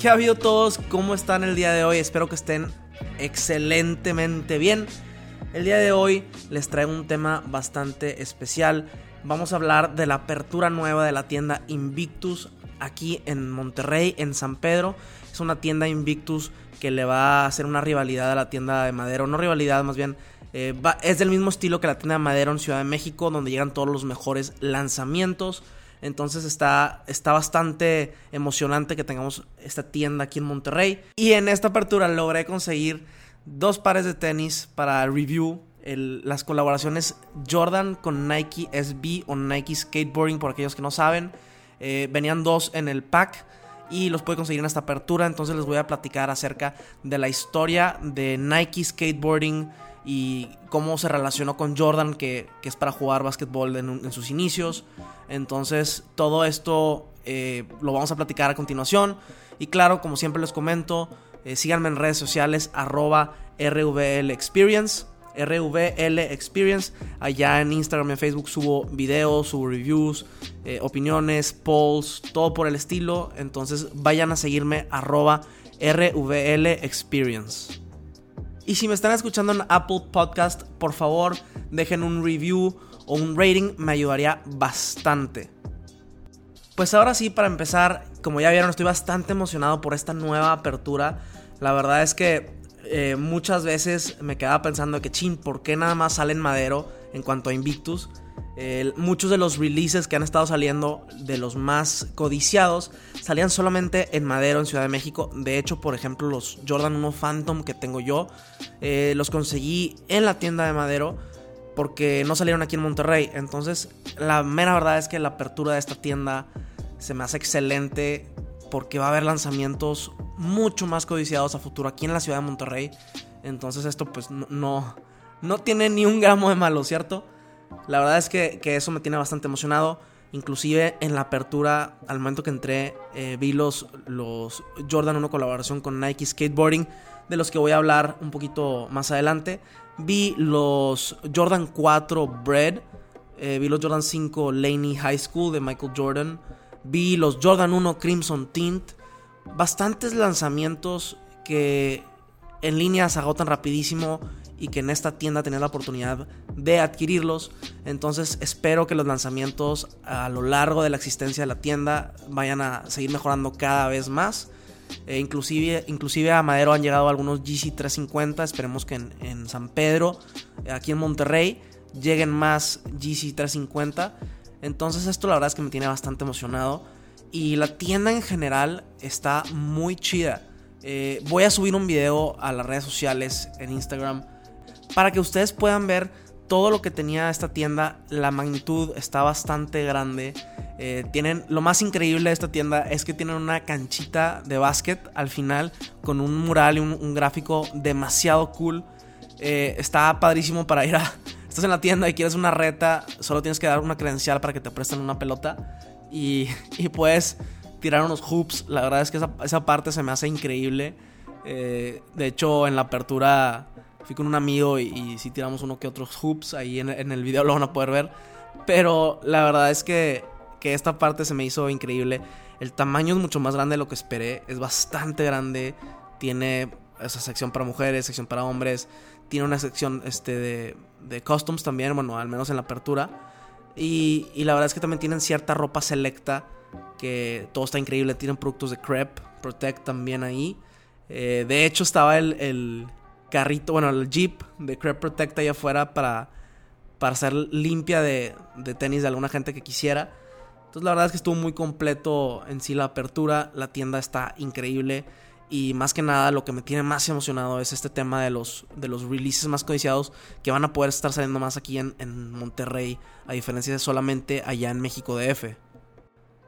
¿Qué ha habido todos? ¿Cómo están el día de hoy? Espero que estén excelentemente bien. El día de hoy les traigo un tema bastante especial. Vamos a hablar de la apertura nueva de la tienda Invictus aquí en Monterrey, en San Pedro. Es una tienda Invictus que le va a hacer una rivalidad a la tienda de Madero. No rivalidad, más bien. Eh, es del mismo estilo que la tienda de Madero en Ciudad de México, donde llegan todos los mejores lanzamientos. Entonces está, está bastante emocionante que tengamos esta tienda aquí en Monterrey. Y en esta apertura logré conseguir dos pares de tenis para review. las colaboraciones Jordan con Nike SB o Nike Skateboarding, por aquellos que no saben. Eh, venían dos en el pack y los pude conseguir en esta apertura. Entonces les voy a platicar acerca de la historia de Nike Skateboarding y cómo se relacionó con Jordan, que, es para jugar básquetbol en, sus inicios. Entonces, todo esto eh, lo vamos a platicar a continuación. Y claro, como siempre les comento, eh, síganme en redes sociales, arroba RVL Experience. RVL Experience. Allá en Instagram y en Facebook subo videos, subo reviews, eh, opiniones, polls, todo por el estilo. Entonces vayan a seguirme arroba RVL Experience. Y si me están escuchando en Apple Podcast, por favor dejen un review o un rating, me ayudaría bastante. Pues ahora sí, para empezar, como ya vieron, estoy bastante emocionado por esta nueva apertura. La verdad es que eh, muchas veces me quedaba pensando que, chin, ¿por qué nada más sale en madero en cuanto a Invictus? muchos de los releases que han estado saliendo, de los más codiciados, salían solamente en Madero, en Ciudad de México. De hecho, por ejemplo, los Jordan 1 Phantom que tengo yo, eh, los conseguí en la tienda de Madero porque no salieron aquí en Monterrey. Entonces, la mera verdad es que la apertura de esta tienda se me hace excelente porque va a haber lanzamientos mucho más codiciados a futuro aquí en la ciudad de Monterrey. Entonces, esto pues no, no, tiene ni un gramo de malo, ¿cierto? La verdad es que, eso me tiene bastante emocionado. Inclusive en la apertura, al momento que entré, eh, vi los, los Jordan 1 colaboración con Nike Skateboarding, de los que voy a hablar un poquito más adelante. Vi los Jordan 4 Bread, eh, vi los Jordan 5 Laney High School de Michael Jordan, vi los Jordan 1 Crimson Tint. Bastantes lanzamientos que en línea se agotan rapidísimo y que en esta tienda tenía la oportunidad de adquirirlos. Entonces espero que los lanzamientos a lo largo de la existencia de la tienda vayan a seguir mejorando cada vez más. Eh, inclusive, inclusive a Madero han llegado algunos GC350. Esperemos que en, San Pedro, aquí en Monterrey, lleguen más GC350. Entonces esto la verdad es que me tiene bastante emocionado. Y la tienda en general está muy chida. Eh, voy a subir un video a las redes sociales en Instagram para que ustedes puedan ver todo lo que tenía esta tienda. La magnitud está bastante grande. Eh, tienen lo más increíble de esta tienda es que tienen una canchita de básquet al final con un mural y un, gráfico demasiado cool. Eh, está padrísimo para ir a. Estás en la tienda y quieres una reta, solo tienes que dar una credencial para que te presten una pelota y, y puedes tirar unos hoops. La verdad es que esa, parte se me hace increíble. Eh, de hecho, en la apertura fui con un amigo y, si tiramos uno que otros hoops. Ahí en, el video lo van a poder ver. Pero la verdad es que, que esta parte se me hizo increíble. El tamaño es mucho más grande de lo que esperé. Es bastante grande. Tiene esa sección para mujeres, sección para hombres. Tiene una sección este, de, de customs también, bueno, al menos en la apertura. Y, y, la verdad es que también tienen cierta ropa selecta. Que todo está increíble. Tienen productos de Crepe, Protect también ahí. Eh, de hecho, estaba el, carrito, bueno, el Jeep de Crep Protect ahí afuera para, para hacer limpia de, de tenis de alguna gente que quisiera. Entonces la verdad es que estuvo muy completo en sí la apertura, la tienda está increíble y más que nada lo que me tiene más emocionado es este tema de los, de los releases más codiciados que van a poder estar saliendo más aquí en, Monterrey, a diferencia de solamente allá en México DF.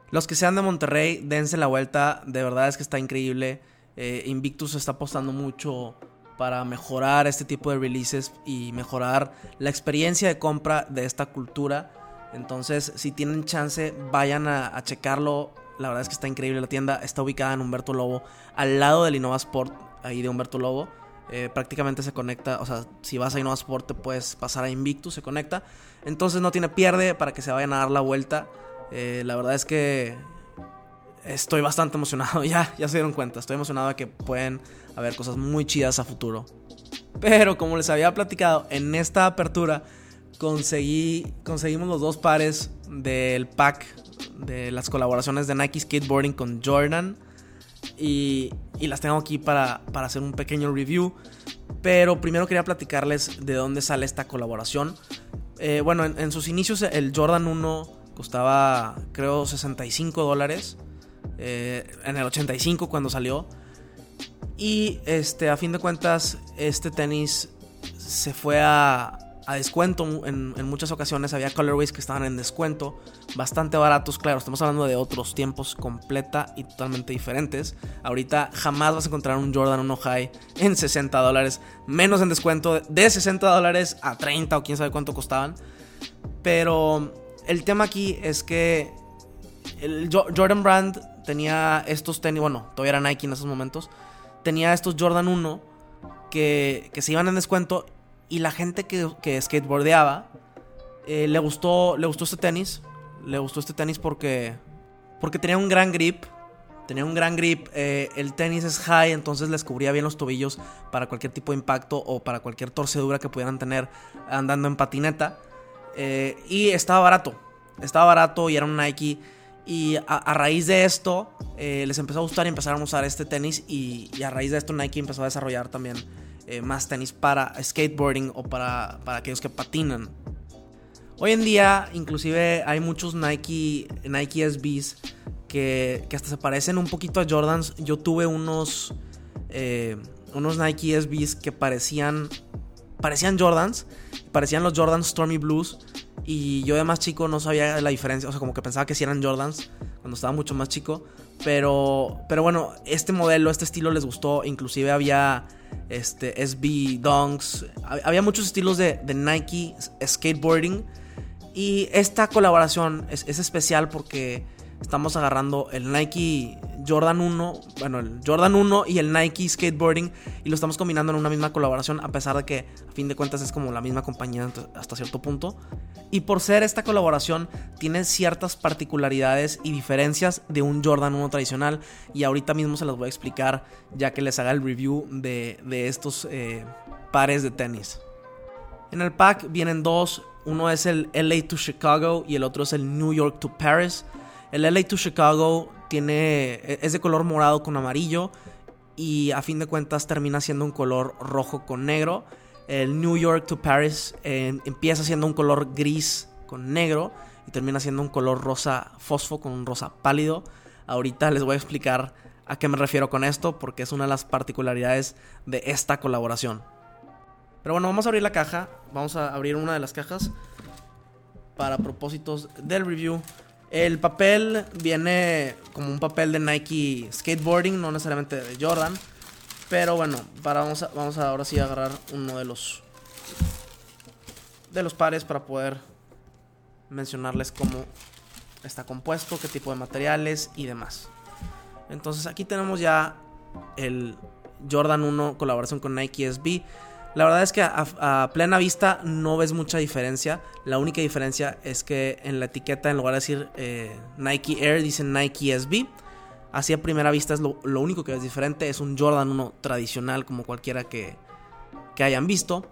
Los que sean de Monterrey, dense la vuelta, de verdad es que está increíble. Eh, Invictus está apostando mucho para mejorar este tipo de releases y mejorar la experiencia de compra de esta cultura. Entonces, si tienen chance, vayan a, checarlo. La verdad es que está increíble la tienda. Está ubicada en Humberto Lobo, al lado del Innova Sport, ahí de Humberto Lobo. Eh, prácticamente se conecta, o sea, si vas a Innova Sport te puedes pasar a Invictus, se conecta. Entonces no tiene pierde para que se vayan a dar la vuelta. Eh, la verdad es que estoy bastante emocionado, ya, ya se dieron cuenta, estoy emocionado de que pueden haber cosas muy chidas a futuro. Pero como les había platicado, en esta apertura conseguí, conseguimos los dos pares del pack de las colaboraciones de Nike Skateboarding con Jordan. Y, y las tengo aquí para, para, hacer un pequeño review. Pero primero quería platicarles de dónde sale esta colaboración. Eh, bueno, en, sus inicios el Jordan 1 costaba creo 65 dólares. Eh, en el 85 cuando salió. Y este, a fin de cuentas, este tenis se fue a, a descuento. En, muchas ocasiones había colorways que estaban en descuento, bastante baratos. Claro, estamos hablando de otros tiempos completa y totalmente diferentes. Ahorita jamás vas a encontrar un Jordan 1 High en 60 dólares, menos en descuento de 60 dólares a 30 o quién sabe cuánto costaban. Pero el tema aquí es que el Jordan Brand tenía estos tenis, bueno, todavía era Nike en esos momentos, tenía estos Jordan 1 que, que se iban en descuento y la gente que, que skateboardeaba eh, le, gustó, le gustó este tenis, le gustó este tenis porque, porque tenía un gran grip, tenía un gran grip, eh, el tenis es high, entonces les cubría bien los tobillos para cualquier tipo de impacto o para cualquier torcedura que pudieran tener andando en patineta. Eh, y estaba barato, estaba barato y era un Nike y a, raíz de esto les empezó a gustar y empezaron a usar este tenis. Y, a raíz de esto Nike empezó a desarrollar también eh, más tenis para skateboarding o para, para, aquellos que patinan. Hoy en día inclusive hay muchos Nike, Nike SBs que, que hasta se parecen un poquito a Jordans. Yo tuve unos, eh, unos Nike SBs que parecían, parecían Jordans. Parecían los Jordans Stormy Blues y yo de más chico no sabía la diferencia, o sea, como que pensaba que si eran Jordans cuando estaba mucho más chico. Pero, pero bueno, este modelo, este estilo les gustó. Inclusive había este, SB Dunks. Había muchos estilos de, de Nike skateboarding. Y esta colaboración es, es especial porque estamos agarrando el Nike Jordan 1, bueno, el Jordan 1 y el Nike Skateboarding y lo estamos combinando en una misma colaboración a pesar de que a fin de cuentas es como la misma compañía hasta cierto punto. Y por ser esta colaboración tiene ciertas particularidades y diferencias de un Jordan 1 tradicional y ahorita mismo se las voy a explicar ya que les haga el review de, estos eh, pares de tenis. En el pack vienen dos, uno es el LA to Chicago y el otro es el New York to Paris. El LA to Chicago tiene, e, es de color morado con amarillo y a fin de cuentas termina siendo un color rojo con negro. El New York to Paris em, empieza siendo un color gris con negro y termina siendo un color rosa fosfo con un rosa pálido. Ahorita les voy a explicar a qué me refiero con esto porque es una de las particularidades de esta colaboración. Pero bueno, vamos a abrir la caja. Vamos a abrir una de las cajas para propósitos del review. El papel viene como un papel de Nike Skateboarding, no necesariamente de Jordan. Pero bueno, para vamos a, vamos a ahora sí a agarrar uno de los de los pares para poder mencionarles cómo está compuesto, qué tipo de materiales y demás. Entonces aquí tenemos ya el Jordan 1 colaboración con Nike SB. La verdad es que a, plena vista no ves mucha diferencia. La única diferencia es que en la etiqueta, en lugar de decir eh, Nike Air, dice Nike SB. Así a primera vista es lo, único que es diferente. Es un Jordan 1 tradicional como cualquiera que hayan visto.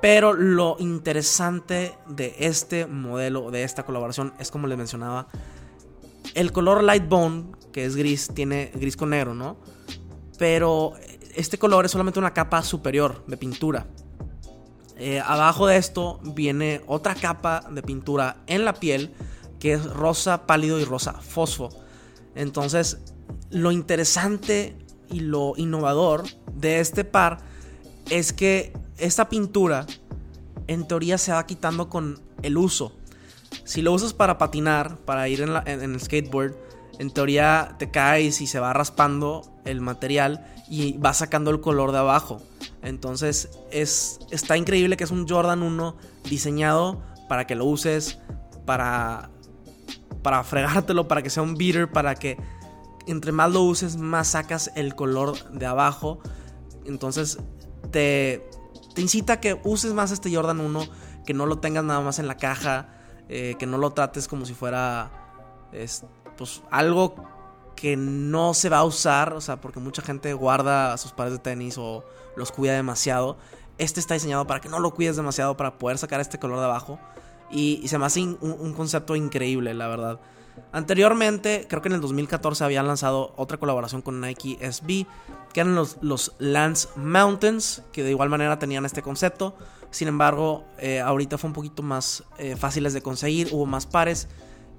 Pero lo interesante de este modelo, de esta colaboración, es como les mencionaba. El color light bone, que es gris, tiene gris con negro, ¿no? Pero este color es solamente una capa superior de pintura. Eh, abajo de esto viene otra capa de pintura en la piel que es rosa pálido y rosa fosfo. Entonces, lo interesante y lo innovador de este par es que esta pintura en teoría se va quitando con el uso. Si lo usas para patinar, para ir en, en el skateboard, en teoría te caes y se va raspando el material y va sacando el color de abajo. Entonces es, está increíble que es un Jordan 1 diseñado para que lo uses, para, para fregártelo, para que sea un beater, para que entre más lo uses, más sacas el color de abajo. Entonces te, te incita a que uses más este Jordan 1, que no lo tengas nada más en la caja, eh, que no lo trates como si fuera pues, algo que no se va a usar, o sea, porque mucha gente guarda sus pares de tenis o los cuida demasiado. Este está diseñado para que no lo cuides demasiado para poder sacar este color de abajo. Y, se me hace un, concepto increíble, la verdad. Anteriormente, creo que en el 2014 habían lanzado otra colaboración con Nike SB, que eran los, los Lance Mountains, que de igual manera tenían este concepto. Sin embargo, eh, ahorita fue un poquito más eh, fáciles de conseguir, hubo más pares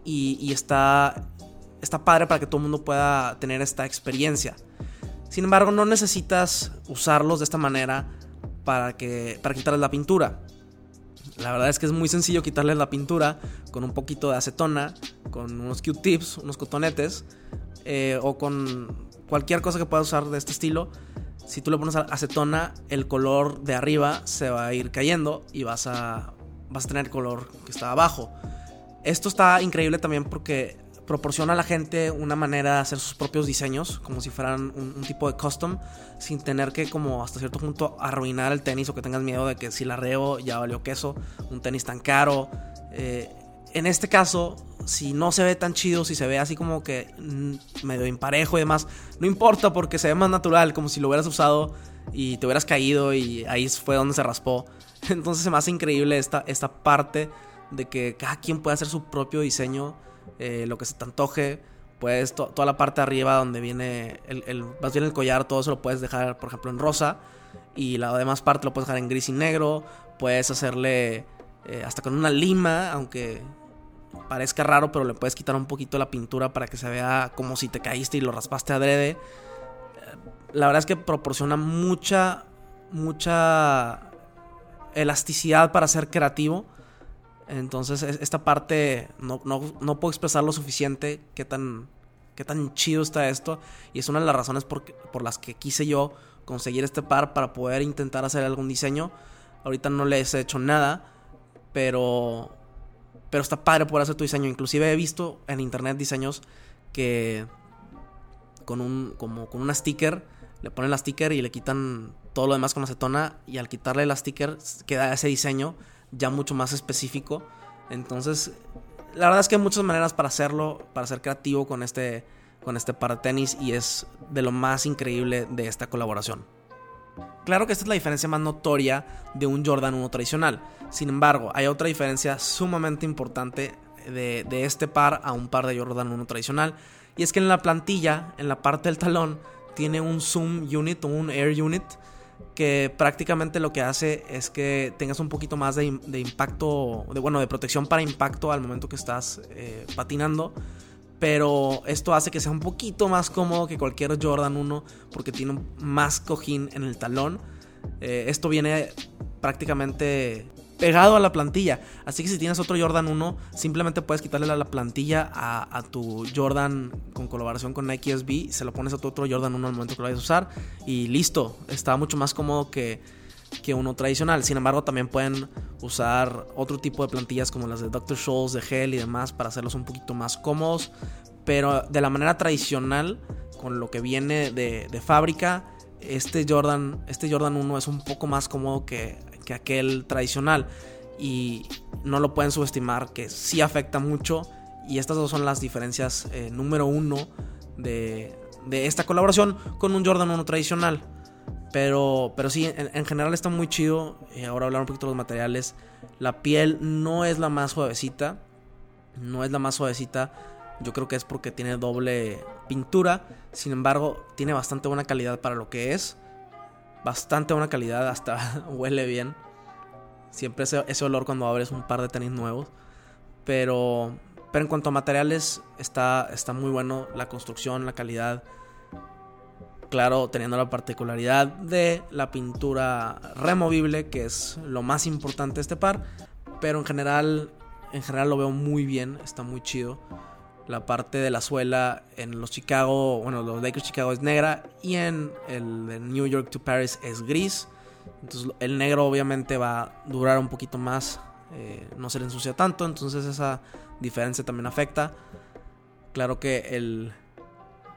y, está, está padre para que todo el mundo pueda tener esta experiencia. Sin embargo, no necesitas usarlos de esta manera para, que, para quitarles la pintura. La verdad es que es muy sencillo quitarles la pintura con un poquito de acetona, con unos Q-tips, unos cotonetes eh, o con cualquier cosa que puedas usar de este estilo. Si tú le pones acetona, el color de arriba se va a ir cayendo y vas a, vas a tener el color que está abajo. Esto está increíble también porque proporciona a la gente una manera de hacer sus propios diseños, como si fueran un, tipo de custom, sin tener que como hasta cierto punto arruinar el tenis o que tengas miedo de que si la reo ya valió queso, un tenis tan caro. Eh, en este caso, si no se ve tan chido, si se ve así como que mm, medio imparejo y demás, no importa porque se ve más natural, como si lo hubieras usado y te hubieras caído y ahí fue donde se raspó. Entonces se me hace increíble esta, esta parte de que cada quien puede hacer su propio diseño, eh, lo que se te antoje. Puedes, toda la parte de arriba donde viene el, el, más bien el collar, todo eso lo puedes dejar, por ejemplo, en rosa. Y la demás parte lo puedes dejar en gris y negro. Puedes hacerle eh, hasta con una lima, aunque parezca raro, pero le puedes quitar un poquito la pintura para que se vea como si te caíste y lo raspaste adrede. Eh, la verdad es que proporciona mucha, mucha elasticidad para ser creativo. Entonces, esta parte no, puedo expresar lo suficiente qué tan, qué tan chido está esto. Y es una de las razones por, por las que quise yo conseguir este par para poder intentar hacer algún diseño. Ahorita no les he hecho nada, pero, pero está padre poder hacer tu diseño. Inclusive he visto en internet diseños que con un, como con una sticker, le ponen la sticker y le quitan todo lo demás con acetona. Y al quitarle la sticker queda ese diseño ya mucho más específico. Entonces, la verdad es que hay muchas maneras para hacerlo, para ser creativo con este, con este par de tenis y es de lo más increíble de esta colaboración. Claro que esta es la diferencia más notoria de un Jordan 1 tradicional. Sin embargo, hay otra diferencia sumamente importante de, de, este par a un par de Jordan 1 tradicional. Y es que en la plantilla, en la parte del talón, tiene un zoom unit o un air unit que prácticamente lo que hace es que tengas un poquito más de, impacto, de, bueno, de protección para impacto al momento que estás eh, patinando. Pero esto hace que sea un poquito más cómodo que cualquier Jordan 1 porque tiene más cojín en el talón. Eh, esto viene prácticamente pegado a la plantilla. Así que si tienes otro Jordan 1, simplemente puedes quitarle la, plantilla a, tu Jordan con colaboración con Nike SB, se lo pones a tu otro Jordan 1 al momento que lo vayas a usar y listo. Está mucho más cómodo que, que uno tradicional. Sin embargo, también pueden usar otro tipo de plantillas como las de Dr. Scholl's, de gel y demás para hacerlos un poquito más cómodos. Pero de la manera tradicional, con lo que viene de, de fábrica, este Jordan, este Jordan 1 es un poco más cómodo que que aquel tradicional. Y no lo pueden subestimar, que sí afecta mucho. Y estas dos son las diferencias eh, número uno de, de, esta colaboración con un Jordan 1 tradicional. Pero, pero sí, en, general está muy chido. y ahora hablar un poquito de los materiales. La piel no es la más suavecita. No es la más suavecita. Yo creo que es porque tiene doble pintura. Sin embargo, tiene bastante buena calidad para lo que es bastante buena calidad, hasta huele bien. Siempre ese, ese, olor cuando abres un par de tenis nuevos. Pero, pero en cuanto a materiales, está, está muy bueno la construcción, la calidad. Claro, teniendo la particularidad de la pintura removible, que es lo más importante de este par. Pero en general, en general lo veo muy bien, está muy chido. La parte de la suela en los Chicago, bueno, los Lakers Chicago es negra y en el de New York to Paris es gris. Entonces el negro obviamente va a durar un poquito más, eh, no se le ensucia tanto, entonces esa diferencia también afecta. Claro que el,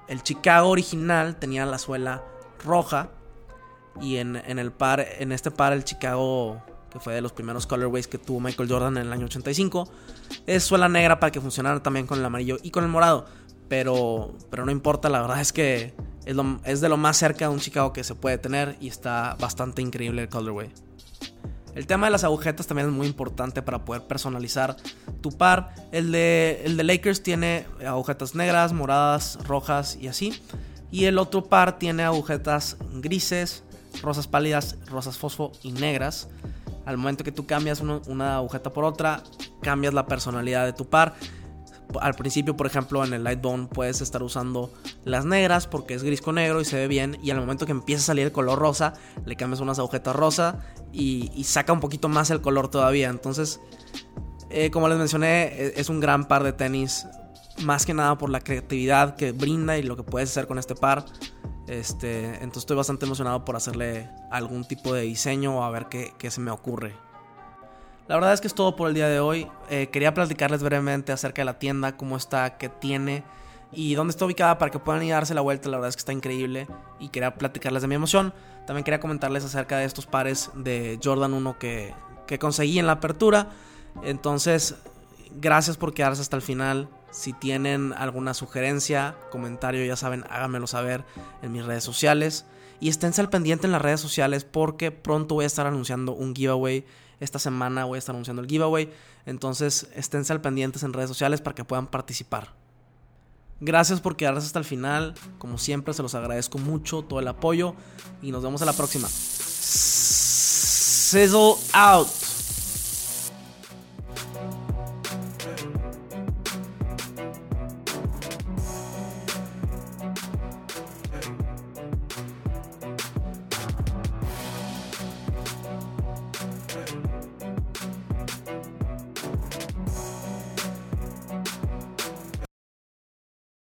el Chicago original tenía la suela roja y en, en, el par, en este par el Chicago que fue de los primeros colorways que tuvo Michael Jordan en el año 85, es suela negra para que funcionara también con el amarillo y con el morado. Pero, pero no importa, la verdad es que es, de lo más cerca de un Chicago que se puede tener y está bastante increíble el colorway. El tema de las agujetas también es muy importante para poder personalizar tu par. El de, el de Lakers tiene agujetas negras, moradas, rojas y así. Y el otro par tiene agujetas grises, rosas pálidas, rosas fosfo y negras. Al momento que tú cambias una agujeta por otra, cambias la personalidad de tu par. Al principio, por ejemplo, en el Lightbone puedes estar usando las negras porque es gris con negro y se ve bien. Y al momento que empieza a salir el color rosa, le cambias unas agujetas rosa y, saca un poquito más el color todavía. Entonces, eh, como les mencioné, e, es un gran par de tenis. Más que nada por la creatividad que brinda y lo que puedes hacer con este par. Este, entonces estoy bastante emocionado por hacerle algún tipo de diseño o a ver qué, se me ocurre. La verdad es que es todo por el día de hoy. Eh, quería platicarles brevemente acerca de la tienda, cómo está, qué tiene y dónde está ubicada para que puedan ir a darse la vuelta. La verdad es que está increíble y quería platicarles de mi emoción. También quería comentarles acerca de estos pares de Jordan 1 que, que conseguí en la apertura. Entonces, gracias por quedarse hasta el final. Si tienen alguna sugerencia, comentario, ya saben, háganmelo saber en mis redes sociales. Y esténse al pendiente en las redes sociales porque pronto voy a estar anunciando un giveaway. Esta semana voy a estar anunciando el giveaway. Entonces esténse al pendiente en redes sociales para que puedan participar. Gracias por quedarse hasta el final. Como siempre, se los agradezco mucho todo el apoyo. Y nos vemos a la próxima. Sizzle out.